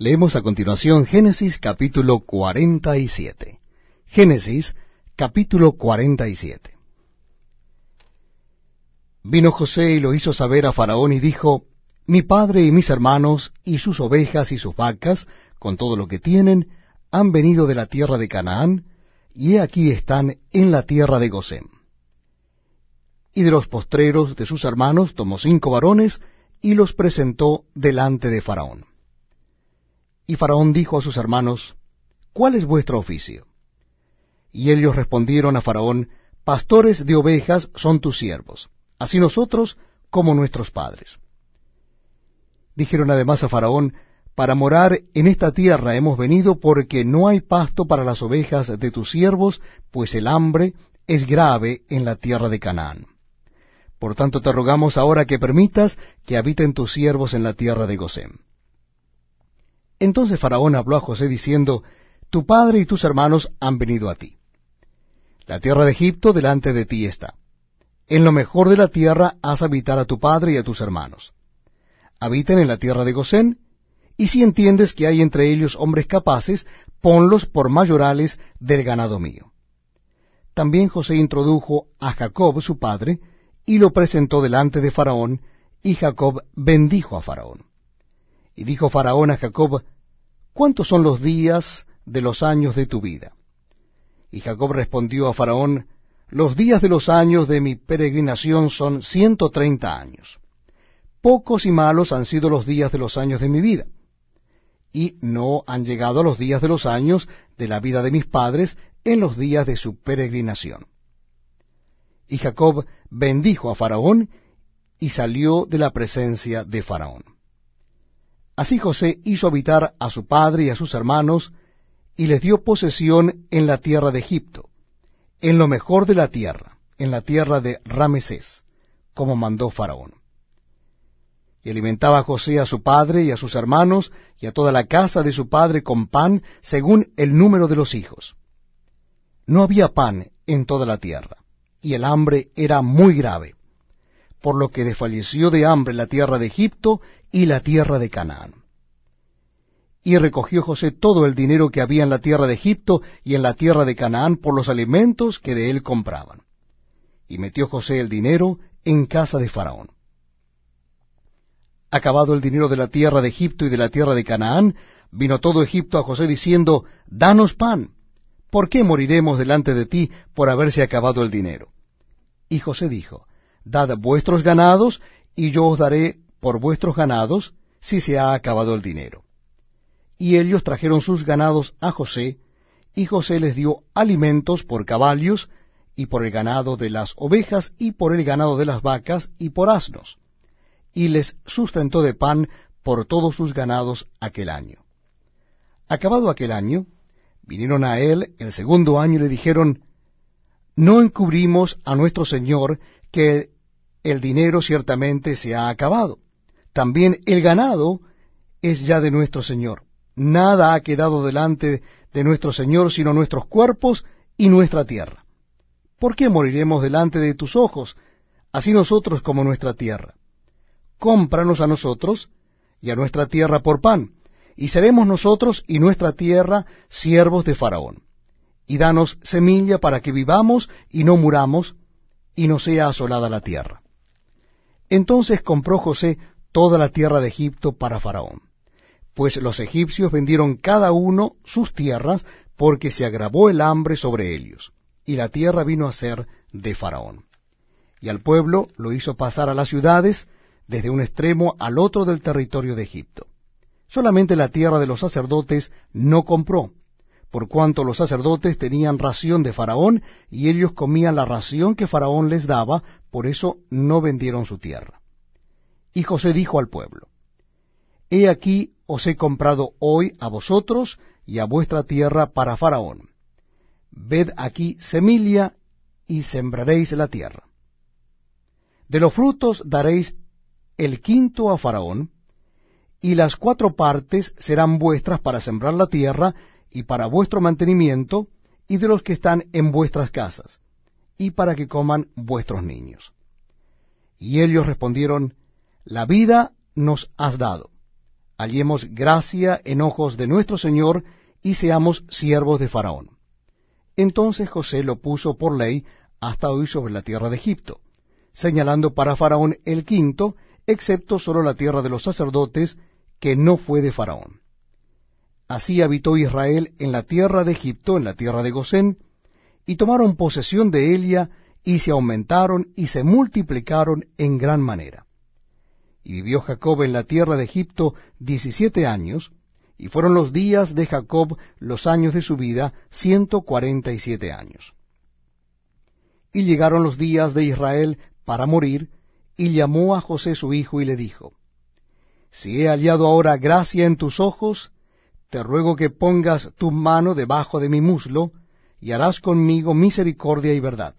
Leemos a continuación Génesis capítulo 47. Génesis capítulo 47. Vino José y lo hizo saber a Faraón y dijo, Mi padre y mis hermanos y sus ovejas y sus vacas, con todo lo que tienen, han venido de la tierra de Canaán, y he aquí están en la tierra de Gosén. Y de los postreros de sus hermanos tomó cinco varones y los presentó delante de Faraón. Y Faraón dijo a sus hermanos, ¿Cuál es vuestro oficio? Y ellos respondieron a Faraón, Pastores de ovejas son tus siervos, así nosotros como nuestros padres. Dijeron además a Faraón, Para morar en esta tierra hemos venido porque no hay pasto para las ovejas de tus siervos, pues el hambre es grave en la tierra de Canaán. Por tanto te rogamos ahora que permitas que habiten tus siervos en la tierra de Gosén. Entonces Faraón habló a José diciendo, Tu padre y tus hermanos han venido a ti. La tierra de Egipto delante de ti está. En lo mejor de la tierra haz habitar a tu padre y a tus hermanos. Habiten en la tierra de Gosén, y si entiendes que hay entre ellos hombres capaces, ponlos por mayorales del ganado mío. También José introdujo a Jacob su padre, y lo presentó delante de Faraón, y Jacob bendijo a Faraón. Y dijo Faraón a Jacob, ¿cuántos son los días de los años de tu vida? Y Jacob respondió a Faraón, los días de los años de mi peregrinación son ciento treinta años. Pocos y malos han sido los días de los años de mi vida, y no han llegado a los días de los años de la vida de mis padres en los días de su peregrinación. Y Jacob bendijo a Faraón y salió de la presencia de Faraón. Así José hizo habitar a su padre y a sus hermanos, y les dio posesión en la tierra de Egipto, en lo mejor de la tierra, en la tierra de Ramesés, como mandó Faraón. Y alimentaba a José a su padre y a sus hermanos y a toda la casa de su padre con pan según el número de los hijos. No había pan en toda la tierra, y el hambre era muy grave por lo que desfalleció de hambre la tierra de Egipto y la tierra de Canaán. Y recogió José todo el dinero que había en la tierra de Egipto y en la tierra de Canaán por los alimentos que de él compraban. Y metió José el dinero en casa de Faraón. Acabado el dinero de la tierra de Egipto y de la tierra de Canaán, vino todo Egipto a José diciendo, Danos pan. ¿Por qué moriremos delante de ti por haberse acabado el dinero? Y José dijo, Dad vuestros ganados, y yo os daré por vuestros ganados, si se ha acabado el dinero. Y ellos trajeron sus ganados a José, y José les dio alimentos por caballos, y por el ganado de las ovejas, y por el ganado de las vacas, y por asnos. Y les sustentó de pan por todos sus ganados aquel año. Acabado aquel año, vinieron a él el segundo año y le dijeron, No encubrimos a nuestro Señor que el dinero ciertamente se ha acabado. También el ganado es ya de nuestro Señor. Nada ha quedado delante de nuestro Señor sino nuestros cuerpos y nuestra tierra. ¿Por qué moriremos delante de tus ojos, así nosotros como nuestra tierra? Cómpranos a nosotros y a nuestra tierra por pan, y seremos nosotros y nuestra tierra siervos de Faraón. Y danos semilla para que vivamos y no muramos, y no sea asolada la tierra. Entonces compró José toda la tierra de Egipto para Faraón, pues los egipcios vendieron cada uno sus tierras porque se agravó el hambre sobre ellos, y la tierra vino a ser de Faraón. Y al pueblo lo hizo pasar a las ciudades, desde un extremo al otro del territorio de Egipto. Solamente la tierra de los sacerdotes no compró, por cuanto los sacerdotes tenían ración de Faraón, y ellos comían la ración que Faraón les daba, por eso no vendieron su tierra. Y José dijo al pueblo, He aquí os he comprado hoy a vosotros y a vuestra tierra para Faraón. Ved aquí semilla y sembraréis la tierra. De los frutos daréis el quinto a Faraón, y las cuatro partes serán vuestras para sembrar la tierra, y para vuestro mantenimiento, y de los que están en vuestras casas, y para que coman vuestros niños. Y ellos respondieron, La vida nos has dado, hallemos gracia en ojos de nuestro Señor, y seamos siervos de Faraón. Entonces José lo puso por ley hasta hoy sobre la tierra de Egipto, señalando para Faraón el quinto, excepto solo la tierra de los sacerdotes, que no fue de Faraón. Así habitó Israel en la tierra de Egipto, en la tierra de Gosén, y tomaron posesión de Elia, y se aumentaron y se multiplicaron en gran manera. Y vivió Jacob en la tierra de Egipto diecisiete años, y fueron los días de Jacob los años de su vida ciento cuarenta y siete años. Y llegaron los días de Israel para morir, y llamó a José su hijo y le dijo, Si he hallado ahora gracia en tus ojos, te ruego que pongas tu mano debajo de mi muslo, y harás conmigo misericordia y verdad.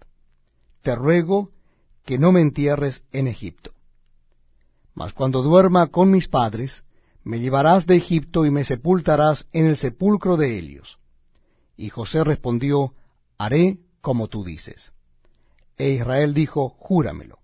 Te ruego que no me entierres en Egipto. Mas cuando duerma con mis padres, me llevarás de Egipto y me sepultarás en el sepulcro de Helios. Y José respondió, Haré como tú dices. E Israel dijo, Júramelo.